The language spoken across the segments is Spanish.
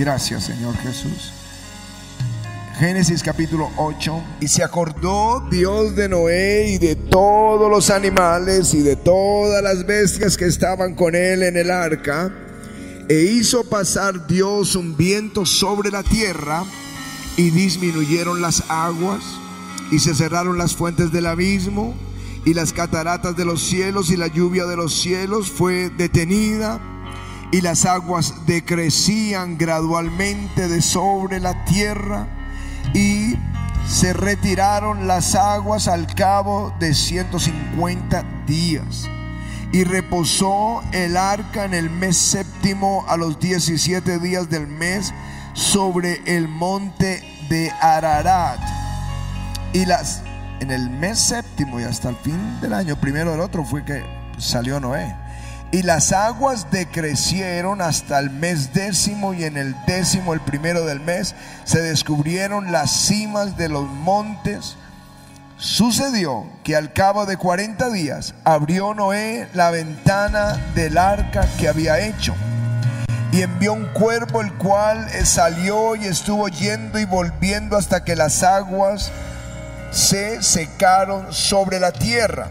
Gracias, Señor Jesús. Génesis capítulo 8. Y se acordó Dios de Noé y de todos los animales y de todas las bestias que estaban con él en el arca. E hizo pasar Dios un viento sobre la tierra y disminuyeron las aguas y se cerraron las fuentes del abismo y las cataratas de los cielos y la lluvia de los cielos fue detenida y las aguas decrecían gradualmente de sobre la tierra y se retiraron las aguas al cabo de 150 días. Y reposó el arca en el mes séptimo a los 17 días del mes sobre el monte de Ararat. Y las en el mes séptimo y hasta el fin del año primero del otro fue que salió Noé. Y las aguas decrecieron hasta el mes décimo y en el décimo, el primero del mes, se descubrieron las cimas de los montes. Sucedió que al cabo de 40 días abrió Noé la ventana del arca que había hecho y envió un cuervo el cual salió y estuvo yendo y volviendo hasta que las aguas se secaron sobre la tierra.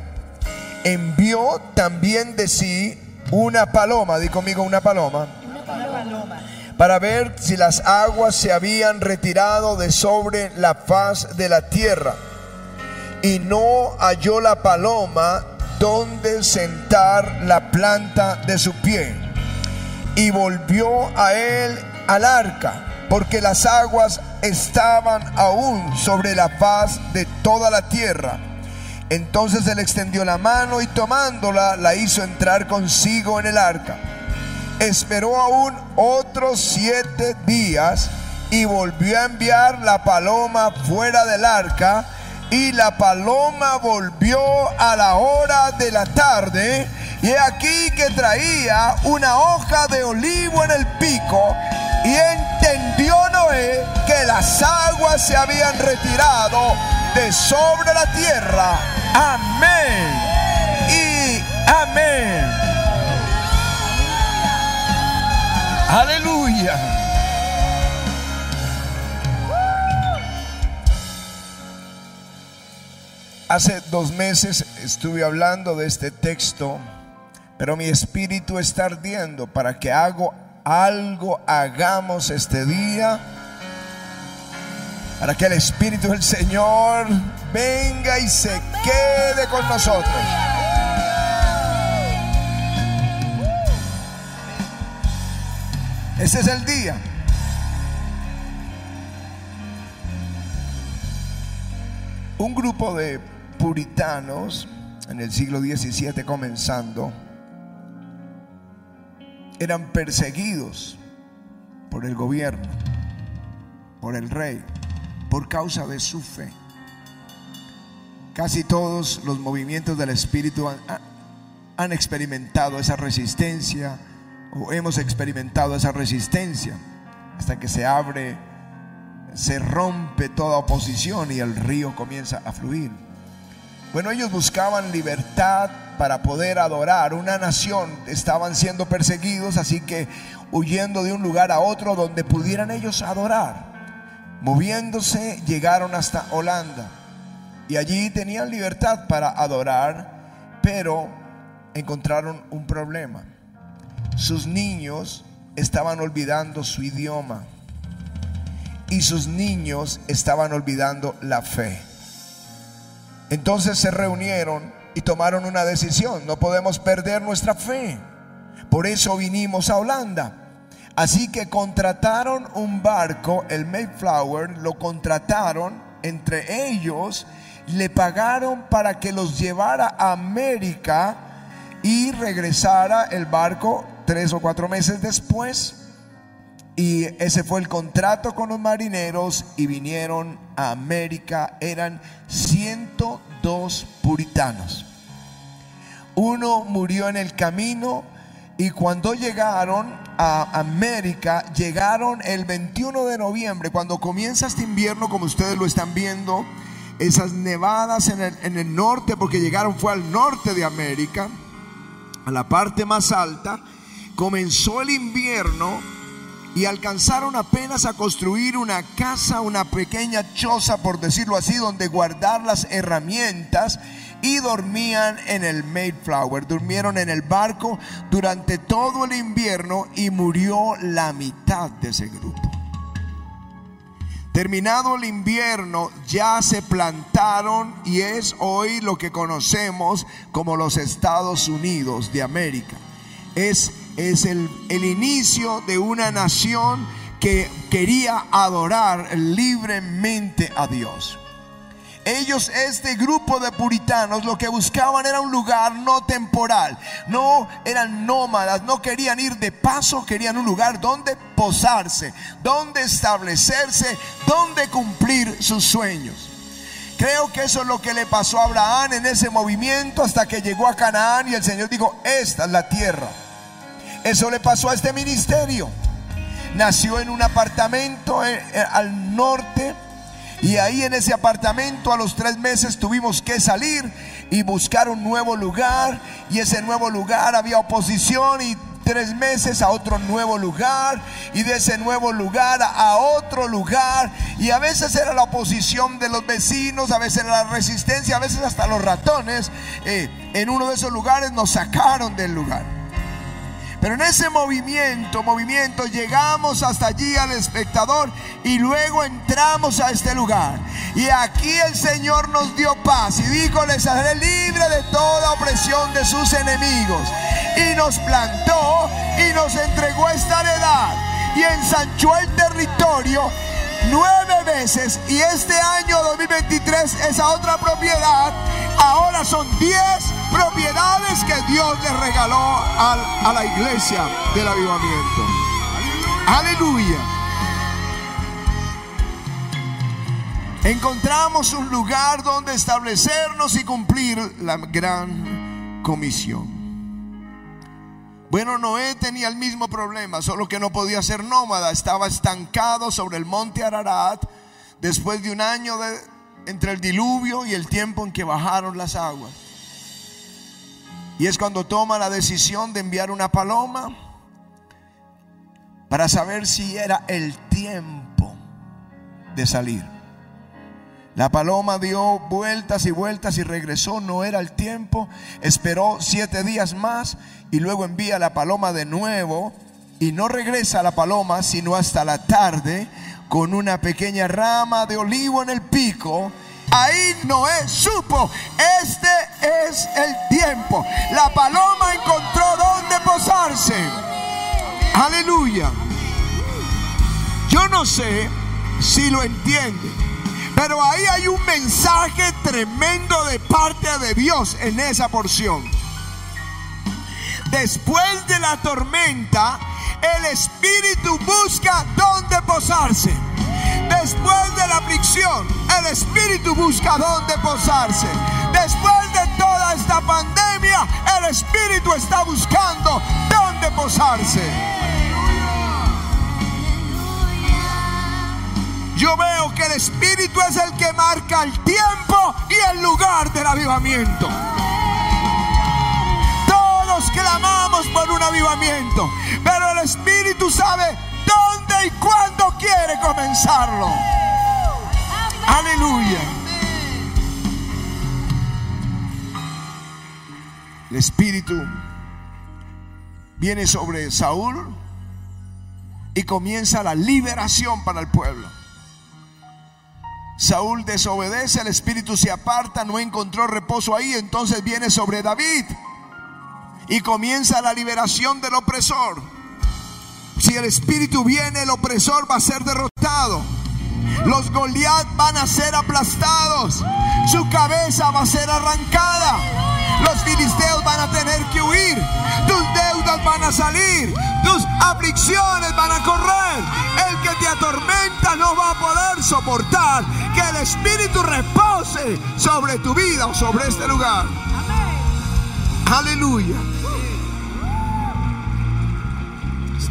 Envió también de sí una paloma, di conmigo una paloma, para ver si las aguas se habían retirado de sobre la faz de la tierra. Y no halló la paloma donde sentar la planta de su pie. Y volvió a él al arca, porque las aguas estaban aún sobre la faz de toda la tierra entonces él extendió la mano y tomándola la hizo entrar consigo en el arca. Esperó aún otros siete días y volvió a enviar la paloma fuera del arca. Y la paloma volvió a la hora de la tarde. Y aquí que traía una hoja de olivo en el pico. Y entendió Noé que las aguas se habían retirado de sobre la tierra Amén. Y amén. Aleluya. Hace dos meses estuve hablando de este texto, pero mi espíritu está ardiendo para que hago algo, hagamos este día para que el Espíritu del Señor venga y se quede con nosotros. Ese es el día. Un grupo de puritanos en el siglo XVII comenzando eran perseguidos por el gobierno, por el rey por causa de su fe. Casi todos los movimientos del Espíritu han, experimentado esa resistencia o hemos experimentado esa resistencia hasta que se abre, se rompe toda oposición y el río comienza a fluir. Bueno, ellos buscaban libertad para poder adorar una nación, estaban siendo perseguidos, así que huyendo de un lugar a otro donde pudieran ellos adorar. Moviéndose llegaron hasta Holanda y allí tenían libertad para adorar, pero encontraron un problema. Sus niños estaban olvidando su idioma y sus niños estaban olvidando la fe. Entonces se reunieron y tomaron una decisión. No podemos perder nuestra fe. Por eso vinimos a Holanda. Así que contrataron un barco, el Mayflower, lo contrataron entre ellos, le pagaron para que los llevara a América y regresara el barco tres o cuatro meses después. Y ese fue el contrato con los marineros y vinieron a América. Eran 102 puritanos. Uno murió en el camino y cuando llegaron a América llegaron el 21 de noviembre, cuando comienza este invierno, como ustedes lo están viendo, esas nevadas en el, norte, porque llegaron fue al norte de América, a la parte más alta, comenzó el invierno y alcanzaron apenas a construir una casa, una pequeña choza, por decirlo así, donde guardar las herramientas y dormían en el Mayflower, durmieron en el barco durante todo el invierno y murió la mitad de ese grupo. Terminado el invierno, ya se plantaron y es hoy lo que conocemos como los Estados Unidos de América. Es, es el, el inicio de una nación que quería adorar libremente a Dios. Ellos, este grupo de puritanos, lo que buscaban era un lugar no temporal. No eran nómadas, no querían ir de paso, querían un lugar donde posarse, donde establecerse, donde cumplir sus sueños. Creo que eso es lo que le pasó a Abraham en ese movimiento hasta que llegó a Canaán y el Señor dijo, esta es la tierra. Eso le pasó a este ministerio. Nació en un apartamento eh, eh, al norte y ahí en ese apartamento a los tres meses tuvimos que salir y buscar un nuevo lugar. Y ese nuevo lugar había oposición y tres meses a otro nuevo lugar y de ese nuevo lugar a otro lugar y a veces era la oposición de los vecinos, a veces era la resistencia, a veces hasta los ratones eh, en uno de esos lugares nos sacaron del lugar. Pero en ese movimiento, movimiento, llegamos hasta allí al espectador y luego entramos a este lugar. Y aquí el Señor nos dio paz y dijo, les haré libre de toda opresión de sus enemigos. Y nos plantó y nos entregó esta heredad y ensanchó el territorio nueve y este año 2023 esa otra propiedad ahora son diez propiedades que Dios le regaló a la iglesia del avivamiento. Aleluya. Encontramos un lugar donde establecernos y cumplir la gran comisión. Bueno, Noé tenía el mismo problema, solo que no podía ser nómada, estaba estancado sobre el monte Ararat después de un año entre el diluvio y el tiempo en que bajaron las aguas. Y es cuando toma la decisión de enviar una paloma para saber si era el tiempo de salir. La paloma dio vueltas y vueltas y regresó, no era el tiempo, esperó siete días más y luego envía la paloma de nuevo y no regresa la paloma sino hasta la tarde con una pequeña rama de olivo en el pico. Ahí Noé supo, este es el tiempo. La paloma encontró dónde posarse. Aleluya. Yo no sé si lo entiende, pero ahí hay un mensaje tremendo de parte de Dios en esa porción. Después de la tormenta, el espíritu busca dónde posarse. Después de la aflicción, el espíritu busca dónde posarse. Después de toda esta pandemia, el espíritu está buscando dónde posarse. Yo veo que el espíritu es el que marca el tiempo y el lugar del avivamiento clamamos por un avivamiento, pero el Espíritu sabe dónde y cuándo quiere comenzarlo. Aleluya. El Espíritu viene sobre Saúl y comienza la liberación para el pueblo. Saúl desobedece, el espíritu se aparta, no encontró reposo ahí, entonces viene sobre David y comienza la liberación del opresor. Si el espíritu viene, el opresor va a ser derrotado. Los Goliat van a ser aplastados. Su cabeza va a ser arrancada. Los filisteos van a tener que huir. Tus deudas van a salir. Tus aflicciones van a correr. El que te atormenta no va a poder soportar que el Espíritu repose sobre tu vida o sobre este lugar. Aleluya.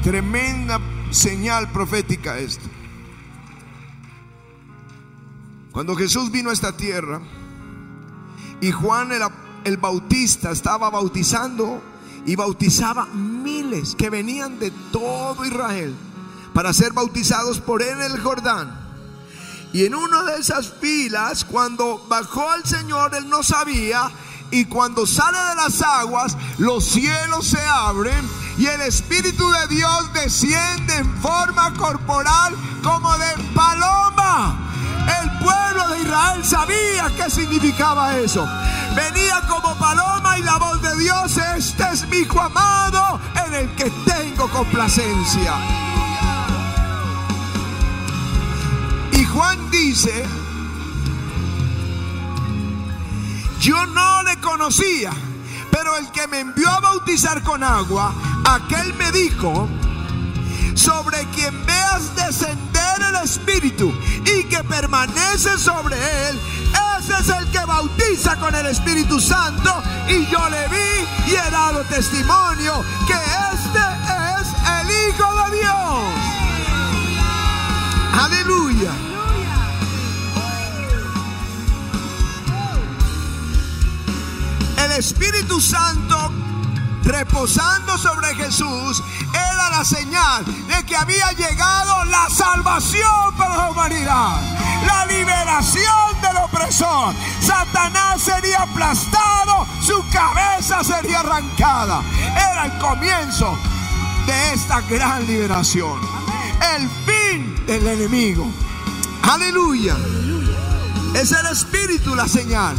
Tremenda señal profética esto. Cuando Jesús vino a esta tierra y Juan el, el Bautista estaba bautizando y bautizaba miles que venían de todo Israel para ser bautizados por él en el Jordán. Y en una de esas filas, cuando bajó el Señor, él no sabía. Y cuando sale de las aguas, los cielos se abren y el Espíritu de Dios desciende en forma corporal como de paloma. El pueblo de Israel sabía qué significaba eso. Venía como paloma y la voz de Dios, este es mi hijo amado en el que tengo complacencia. Y Juan dice, yo no le conocía, pero el que me envió a bautizar con agua, aquel me dijo, sobre quien veas descender el Espíritu y que permanece sobre él, ese es el que bautiza con el Espíritu Santo. Y yo le vi y he dado testimonio que este es el Hijo de Dios. Aleluya. El Espíritu Santo reposando sobre Jesús era la señal de que había llegado la salvación para la humanidad, la liberación del opresor. Satanás sería aplastado, su cabeza sería arrancada. Era el comienzo de esta gran liberación, el fin del enemigo. Aleluya. Es el Espíritu la señal.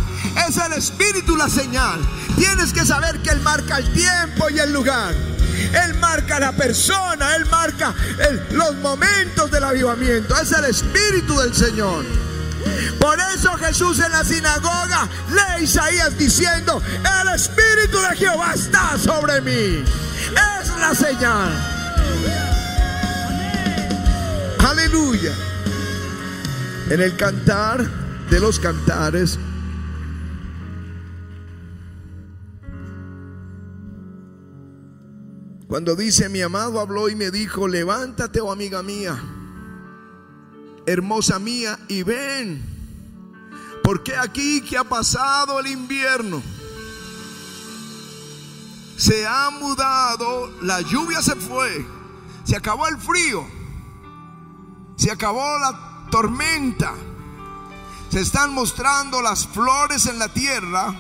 Es el Espíritu la señal. Tienes que saber que Él marca el tiempo y el lugar. Él marca la persona, Él marca los momentos del avivamiento. Es el Espíritu del Señor. Por eso Jesús en la sinagoga lee Isaías diciendo, el Espíritu de Jehová está sobre mí. Es la señal. Aleluya. En el cantar de los cantares, Cuando dice, mi amado habló y me dijo, levántate, oh amiga mía, hermosa mía, y ven, porque aquí que ha pasado el invierno, se ha mudado, la lluvia se fue, se acabó el frío, se acabó la tormenta, se están mostrando las flores en la tierra,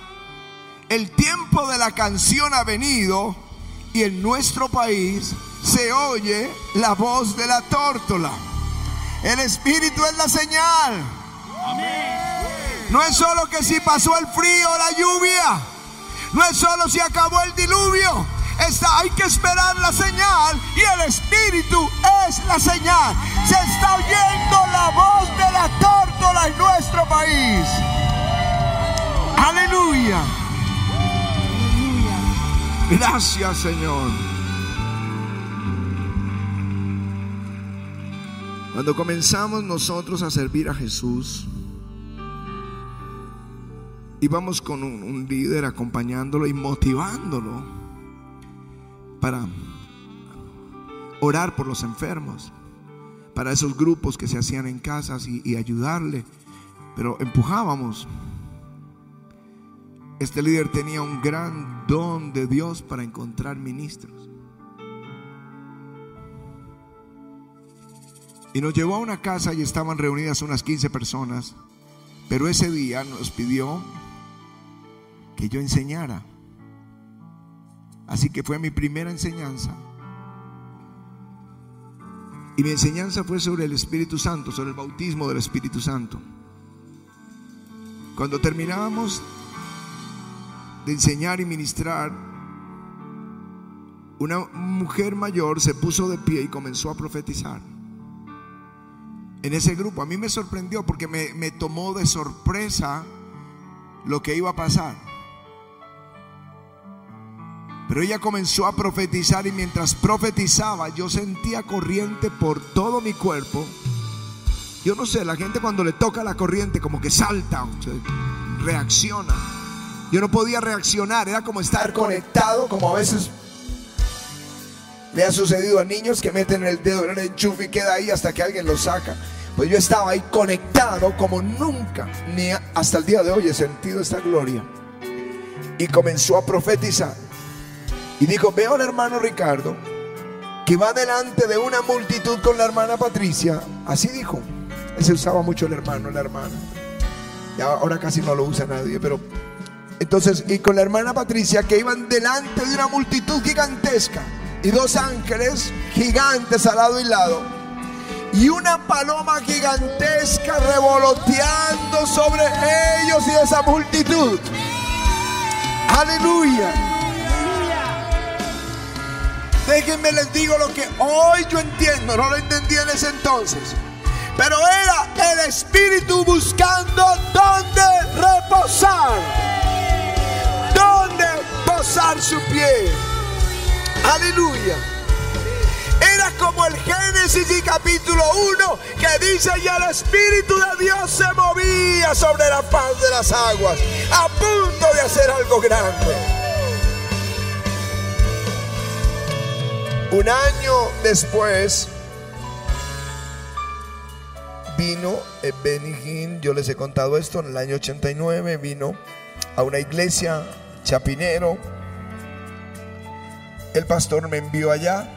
el tiempo de la canción ha venido y en nuestro país se oye la voz de la tórtola. El Espíritu es la señal. No es solo que si pasó el frío o la lluvia. No es solo si acabó el diluvio. Está, hay que esperar la señal y el Espíritu es la señal. Se está oyendo la voz de la tórtola en nuestro país. Aleluya. Gracias Señor. Cuando comenzamos nosotros a servir a Jesús, íbamos con un, líder acompañándolo y motivándolo para orar por los enfermos, para esos grupos que se hacían en casas y ayudarle, pero empujábamos. Este líder tenía un gran don de Dios para encontrar ministros. Y nos llevó a una casa y estaban reunidas unas 15 personas. Pero ese día nos pidió que yo enseñara. Así que fue mi primera enseñanza. Y mi enseñanza fue sobre el Espíritu Santo, sobre el bautismo del Espíritu Santo. Cuando terminábamos de enseñar y ministrar, una mujer mayor se puso de pie y comenzó a profetizar. En ese grupo, a mí me sorprendió porque me, me tomó de sorpresa lo que iba a pasar. Pero ella comenzó a profetizar y mientras profetizaba yo sentía corriente por todo mi cuerpo. Yo no sé, la gente cuando le toca la corriente como que salta, reacciona. Yo no podía reaccionar, era como estar conectado, como a veces le ha sucedido a niños que meten el dedo en el enchufe y queda ahí hasta que alguien lo saca. Pues yo estaba ahí conectado como nunca, ni hasta el día de hoy he sentido esta gloria. Y comenzó a profetizar. Y dijo, veo al hermano Ricardo que va delante de una multitud con la hermana Patricia, así dijo. Se usaba mucho el hermano, la hermana. Y ahora casi no lo usa nadie, pero entonces, y con la hermana Patricia que iban delante de una multitud gigantesca y dos ángeles gigantes al lado y lado y una paloma gigantesca revoloteando sobre ellos y esa multitud. Aleluya. Déjenme les digo lo que hoy yo entiendo, no lo entendí en ese entonces. Pero era el Espíritu buscando dónde reposar. Posar su pie. Aleluya. Era como el Génesis y capítulo 1 que dice ya el Espíritu de Dios se movía sobre la faz de las aguas a punto de hacer algo grande. Un año después vino eh, Benny yo les he contado esto, en el año 89 vino a una iglesia, Chapinero. El pastor me envió allá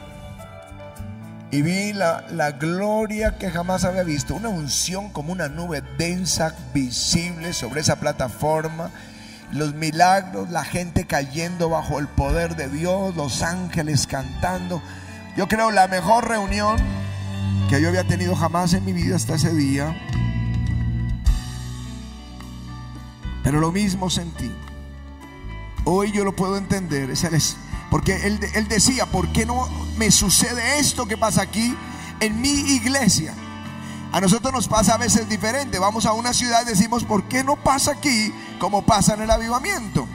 y vi la, la, gloria que jamás había visto, una unción como una nube densa, visible sobre esa plataforma, los milagros, la gente cayendo bajo el poder de Dios, los ángeles cantando. Yo creo la mejor reunión que yo había tenido jamás en mi vida hasta ese día. Pero lo mismo sentí. Hoy yo lo puedo entender, porque él, él decía, ¿por qué no me sucede esto que pasa aquí en mi iglesia? A nosotros nos pasa a veces diferente. Vamos a una ciudad y decimos, ¿por qué no pasa aquí como pasa en el avivamiento?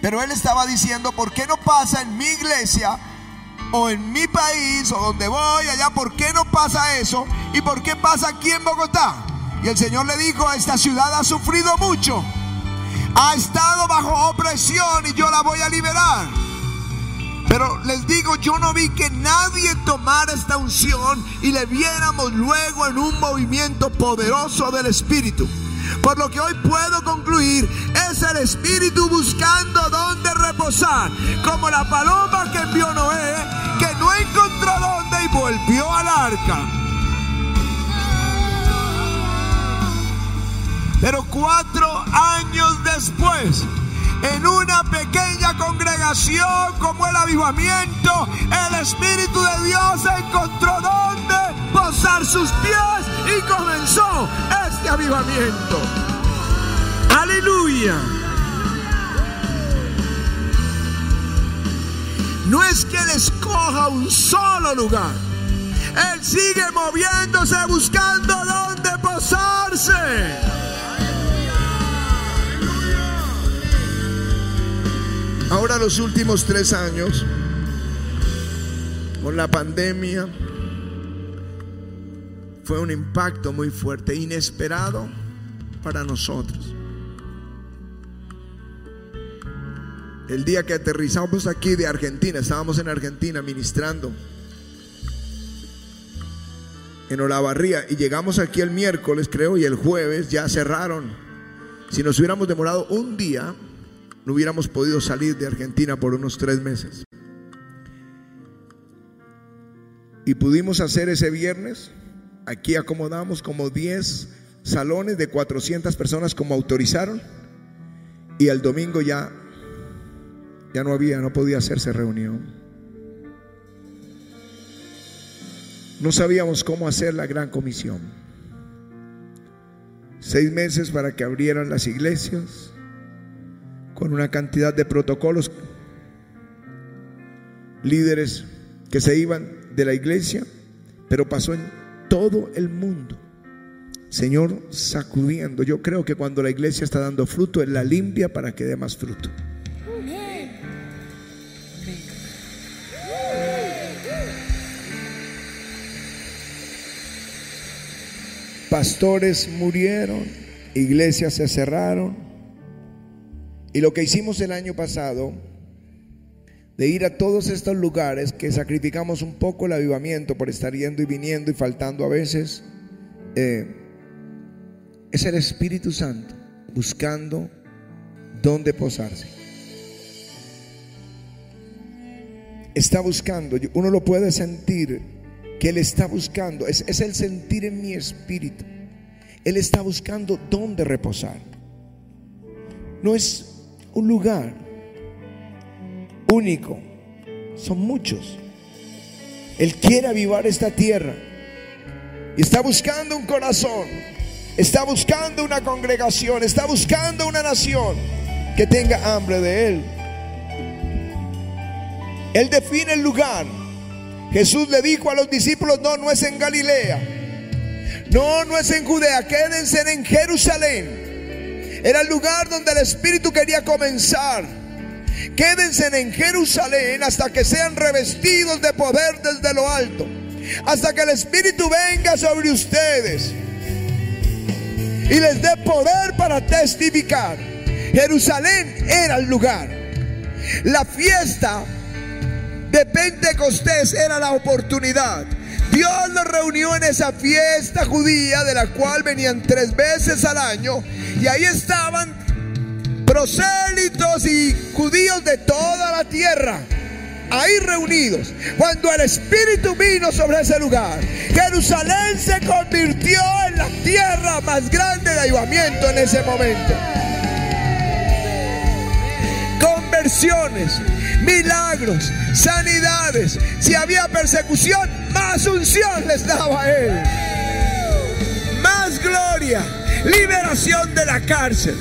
Pero él estaba diciendo, ¿por qué no pasa en mi iglesia o en mi país o donde voy allá? ¿Por qué no pasa eso? ¿Y por qué pasa aquí en Bogotá? Y el Señor le dijo, esta ciudad ha sufrido mucho. Ha estado bajo opresión y yo la voy a liberar. Pero les digo, yo no vi que nadie tomara esta unción y le viéramos luego en un movimiento poderoso del Espíritu. Por lo que hoy puedo concluir, es el Espíritu buscando dónde reposar, como la paloma que envió Noé, que no encontró dónde y volvió al arca. Pero cuatro años después, en una pequeña congregación como el avivamiento, el Espíritu de Dios encontró donde posar sus pies y comenzó este avivamiento. Aleluya. No es que Él escoja un solo lugar. Él sigue moviéndose buscando dónde posarse. Ahora los últimos tres años, con la pandemia, fue un impacto muy fuerte, inesperado para nosotros. El día que aterrizamos aquí de Argentina, estábamos en Argentina ministrando en Olavarría y llegamos aquí el miércoles, creo, y el jueves ya cerraron. Si nos hubiéramos demorado un día, no hubiéramos podido salir de Argentina por unos tres meses. Y pudimos hacer ese viernes, aquí acomodamos como 10 salones de 400 personas como autorizaron. Y el domingo ya, ya no había, no podía hacerse reunión. No sabíamos cómo hacer la gran comisión. Seis meses para que abrieran las iglesias con una cantidad de protocolos, líderes que se iban de la iglesia, pero pasó en todo el mundo. Señor, sacudiendo. Yo creo que cuando la iglesia está dando fruto, Él la limpia para que dé más fruto. Pastores murieron, iglesias se cerraron, y lo que hicimos el año pasado, de ir a todos estos lugares que sacrificamos un poco el avivamiento por estar yendo y viniendo y faltando a veces, eh, es el Espíritu Santo buscando dónde posarse. está buscando, uno lo puede sentir, que Él está buscando, es, es el sentir en mi espíritu. Él está buscando dónde reposar. No es un lugar único, son muchos. Él quiere avivar esta tierra y está buscando un corazón, está buscando una congregación, está buscando una nación que tenga hambre de Él. Él define el lugar. Jesús le dijo a los discípulos, no, no es en Galilea. No, no es en Judea, quédense en Jerusalén. Era el lugar donde el Espíritu quería comenzar. Quédense en Jerusalén hasta que sean revestidos de poder desde lo alto. Hasta que el Espíritu venga sobre ustedes y les dé poder para testificar. Jerusalén era el lugar. La fiesta de Pentecostés era la oportunidad. Dios los reunió en esa fiesta judía de la cual venían tres veces al año y ahí estaban prosélitos y judíos de toda la tierra. Ahí reunidos, cuando el Espíritu vino sobre ese lugar, Jerusalén se convirtió en la tierra más grande de ayudamiento en ese momento. Conversiones, milagros, sanidades. Si había persecución, más unción les daba a él. Más gloria, liberación de la cárcel.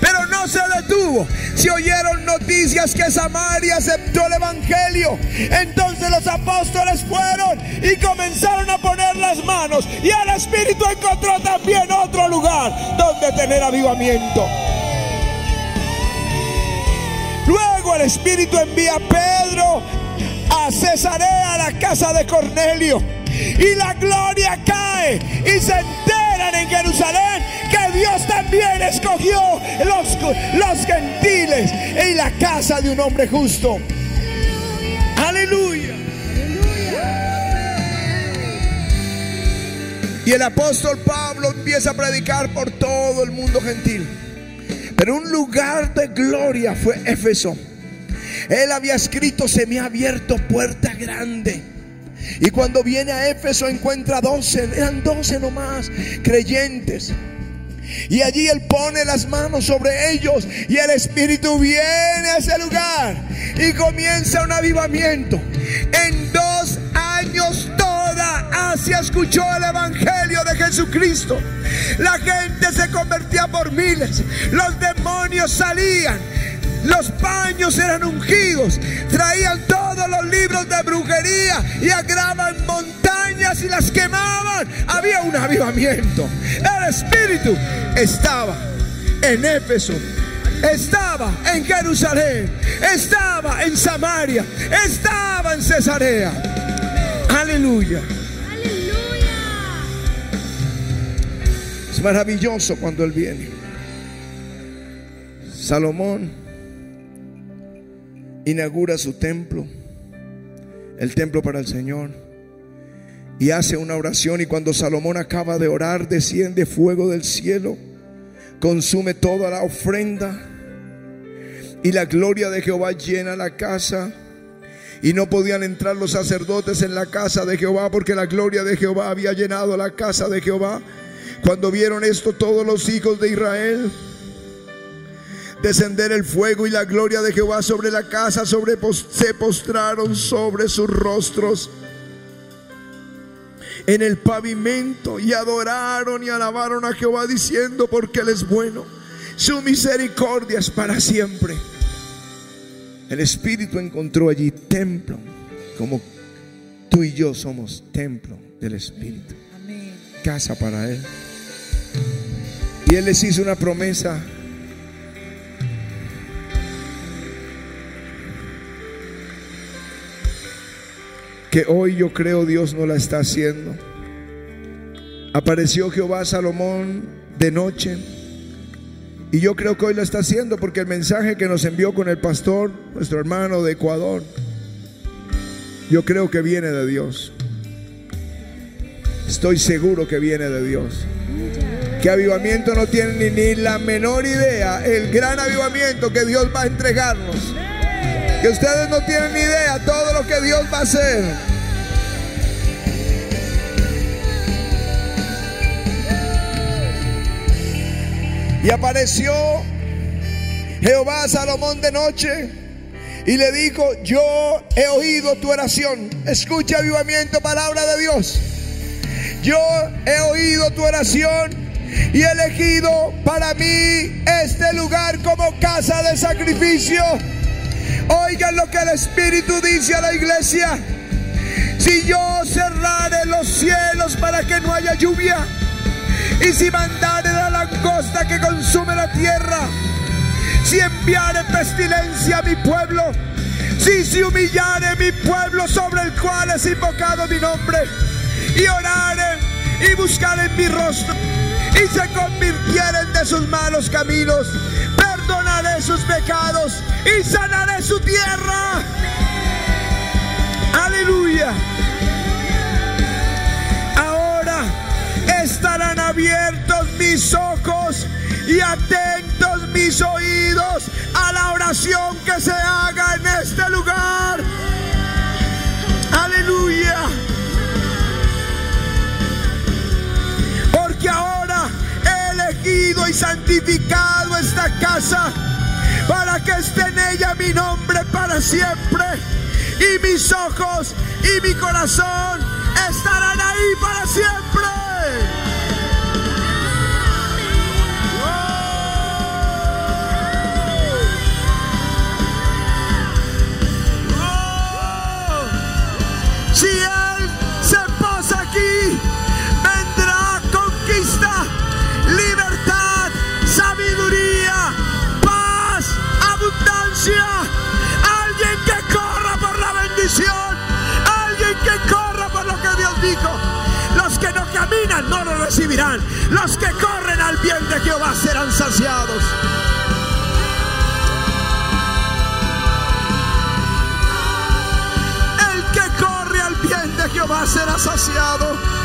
Pero no se detuvo. Si oyeron noticias que Samaria aceptó el Evangelio, entonces los apóstoles fueron y comenzaron a poner las manos. Y el Espíritu encontró también otro lugar donde tener avivamiento. Luego el Espíritu envía a Pedro a Cesarea, a la casa de Cornelio. Y la gloria cae y se enteran en Jerusalén que Dios también escogió los, los gentiles en la casa de un hombre justo. Aleluya. Y el apóstol Pablo empieza a predicar por todo el mundo gentil. Pero un lugar de gloria fue Éfeso. Él había escrito, se me ha abierto puerta grande. Y cuando viene a Éfeso encuentra doce, eran doce nomás, creyentes. Y allí Él pone las manos sobre ellos y el Espíritu viene a ese lugar y comienza un avivamiento. En dos años toda Asia escuchó el Evangelio de Jesucristo. La gente se convertía por miles, los demonios salían. Los paños eran ungidos, traían todos los libros de brujería y agravan montañas y las quemaban. Había un avivamiento. El Espíritu estaba en Éfeso, estaba en Jerusalén, estaba en Samaria, estaba en Cesarea. Aleluya. Es maravilloso cuando Él viene. Salomón inaugura su templo, el templo para el Señor, y hace una oración y cuando Salomón acaba de orar, desciende fuego del cielo, consume toda la ofrenda y la gloria de Jehová llena la casa. Y no podían entrar los sacerdotes en la casa de Jehová porque la gloria de Jehová había llenado la casa de Jehová. Cuando vieron esto todos los hijos de Israel, descender el fuego y la gloria de Jehová sobre la casa, sobre se postraron sobre sus rostros en el pavimento y adoraron y alabaron a Jehová diciendo porque Él es bueno, su misericordia es para siempre. El Espíritu encontró allí templo, como tú y yo somos templo del Espíritu, casa para Él. Y Él les hizo una promesa que hoy yo creo Dios no la está haciendo. Apareció Jehová Salomón de noche y yo creo que hoy la está haciendo porque el mensaje que nos envió con el pastor, nuestro hermano de Ecuador, yo creo que viene de Dios. Estoy seguro que viene de Dios. Que avivamiento no tiene ni, ni la menor idea, el gran avivamiento que Dios va a entregarnos. Que ustedes no tienen ni idea todo lo que Dios va a hacer. Y apareció Jehová a Salomón de noche y le dijo, yo he oído tu oración. Escucha avivamiento, palabra de Dios. Yo he oído tu oración y he elegido para mí este lugar como casa de sacrificio. Oigan lo que el Espíritu dice a la iglesia. Si yo cerrare los cielos para que no haya lluvia, y si mandare la langosta que consume la tierra, si enviare pestilencia a mi pueblo, si se humillare mi pueblo sobre el cual es invocado mi nombre, y oraren y buscaren mi rostro, y se convirtieren de sus malos caminos, perdonaré sus pecados y sanaré su tierra. Aleluya. Ahora estarán abiertos mis ojos y atentos mis oídos a la oración que se haga en este lugar. Aleluya. Porque ahora elegido y santificado esta casa para que esté en ella mi nombre para siempre. Y mis ojos y mi corazón estarán ahí para siempre. Caminan no lo recibirán. Los que corren al bien de Jehová serán saciados. El que corre al bien de Jehová será saciado.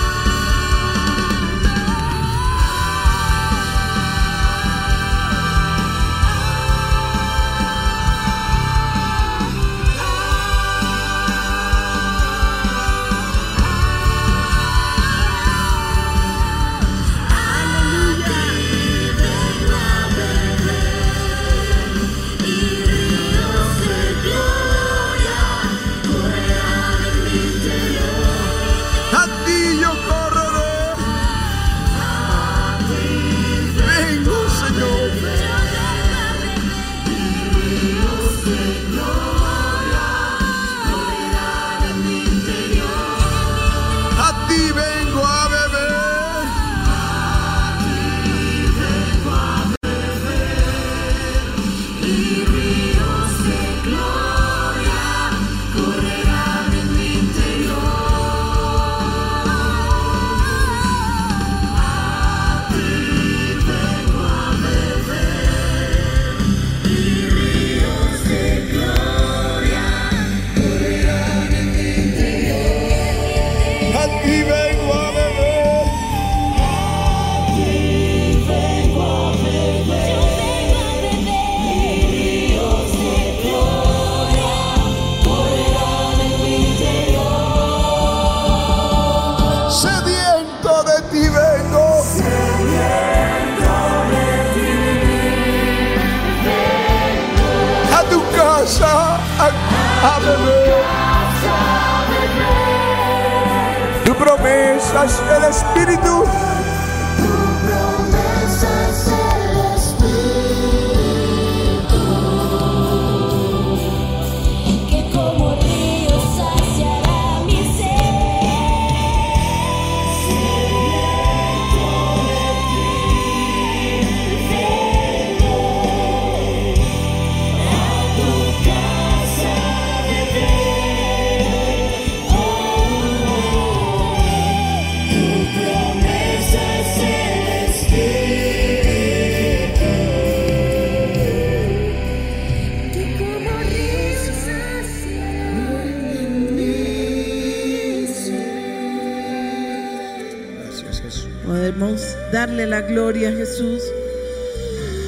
La gloria Jesús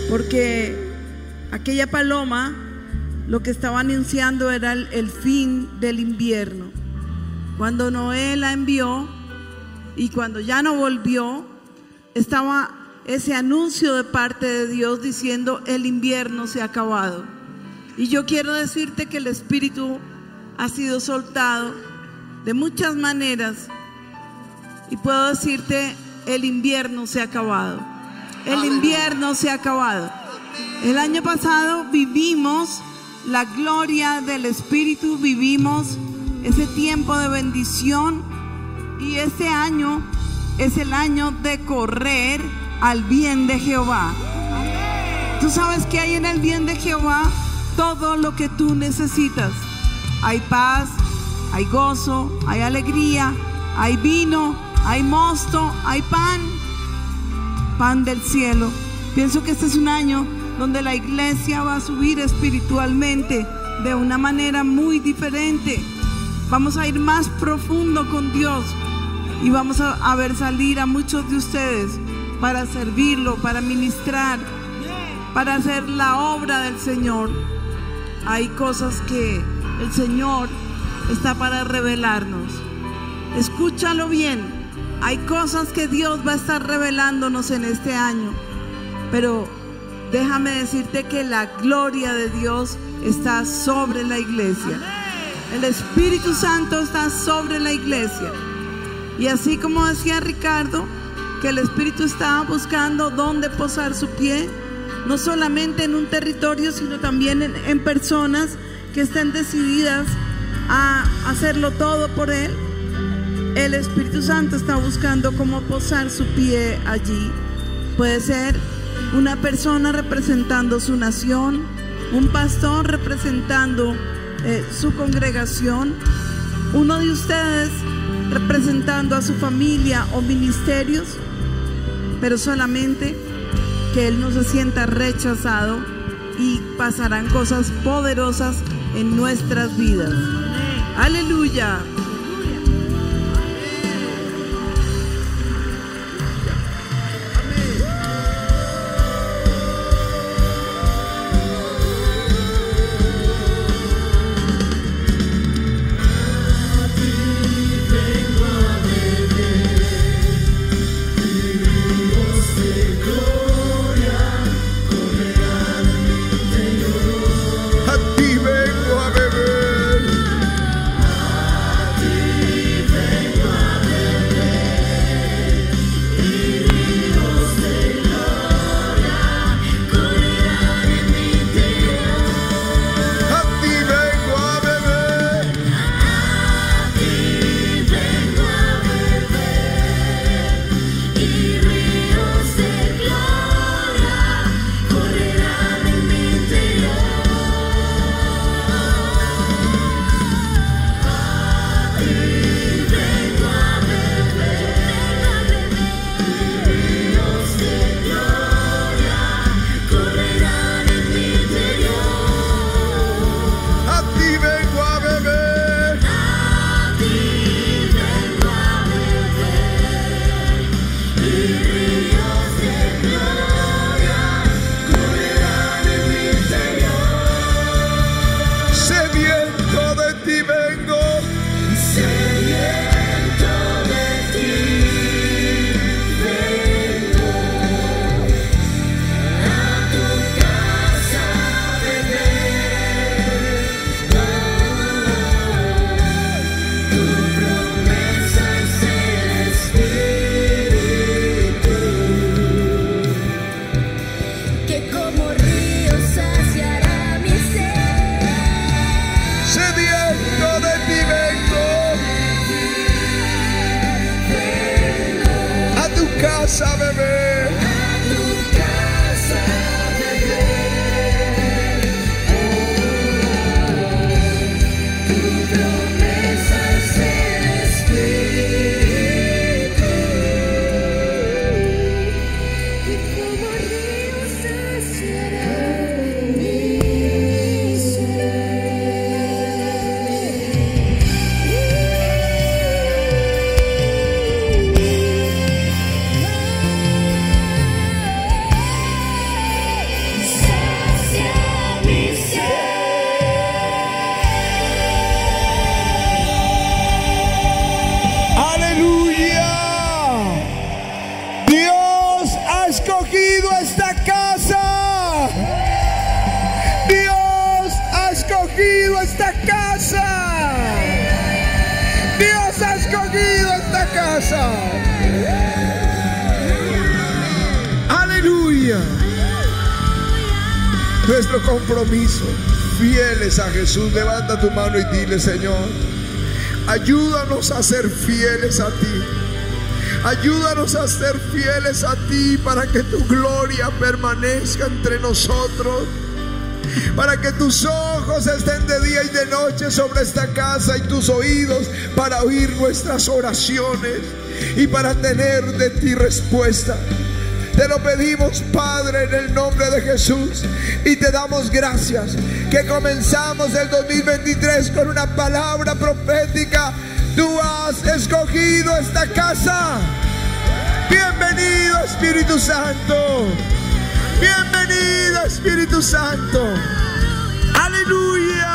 porque aquella paloma lo que estaba anunciando era el, el fin del invierno. Cuando Noé la envió y cuando ya no volvió, estaba ese anuncio de parte de Dios diciendo el invierno se ha acabado. Y yo quiero decirte que el Espíritu ha sido soltado de muchas maneras y puedo decirte el invierno se ha acabado. El invierno se ha acabado. El año pasado vivimos la gloria del Espíritu, vivimos ese tiempo de bendición y este año es el año de correr al bien de Jehová. Tú sabes que hay en el bien de Jehová todo lo que tú necesitas. Hay paz, hay gozo, hay alegría, hay vino, hay mosto, hay pan, pan del cielo. Pienso que este es un año donde la iglesia va a subir espiritualmente de una manera muy diferente. Vamos a ir más profundo con Dios y vamos a, ver salir a muchos de ustedes para servirlo, para ministrar, para hacer la obra del Señor. Hay cosas que el Señor está para revelarnos. Escúchalo bien. Hay cosas que Dios va a estar revelándonos en este año. Pero déjame decirte que la gloria de Dios está sobre la iglesia. El Espíritu Santo está sobre la iglesia. Y así como decía Ricardo, que el Espíritu está buscando dónde posar su pie, no solamente en un territorio, sino también en, en personas que estén decididas a hacerlo todo por Él. El Espíritu Santo está buscando cómo posar su pie allí. Puede ser una persona representando su nación, un pastor representando eh, su congregación, uno de ustedes representando a su familia o ministerios, pero solamente que Él no se sienta rechazado y pasarán cosas poderosas en nuestras vidas. Aleluya. Aleluya. Nuestro compromiso, fieles a Jesús. Levanta tu mano y dile, Señor, ayúdanos a ser fieles a ti. Ayúdanos a ser fieles a ti para que tu gloria permanezca entre nosotros. Para que tus ojos estén de día y de noche sobre esta casa y tus oídos para oír nuestras oraciones y para tener de ti respuesta. Te lo pedimos, Padre, en el nombre de Jesús. Y te damos gracias que comenzamos el 2023 con una palabra profética. Tú has escogido esta casa. Bienvenido, Espíritu Santo. Bienvenido, Espíritu Santo. Aleluya.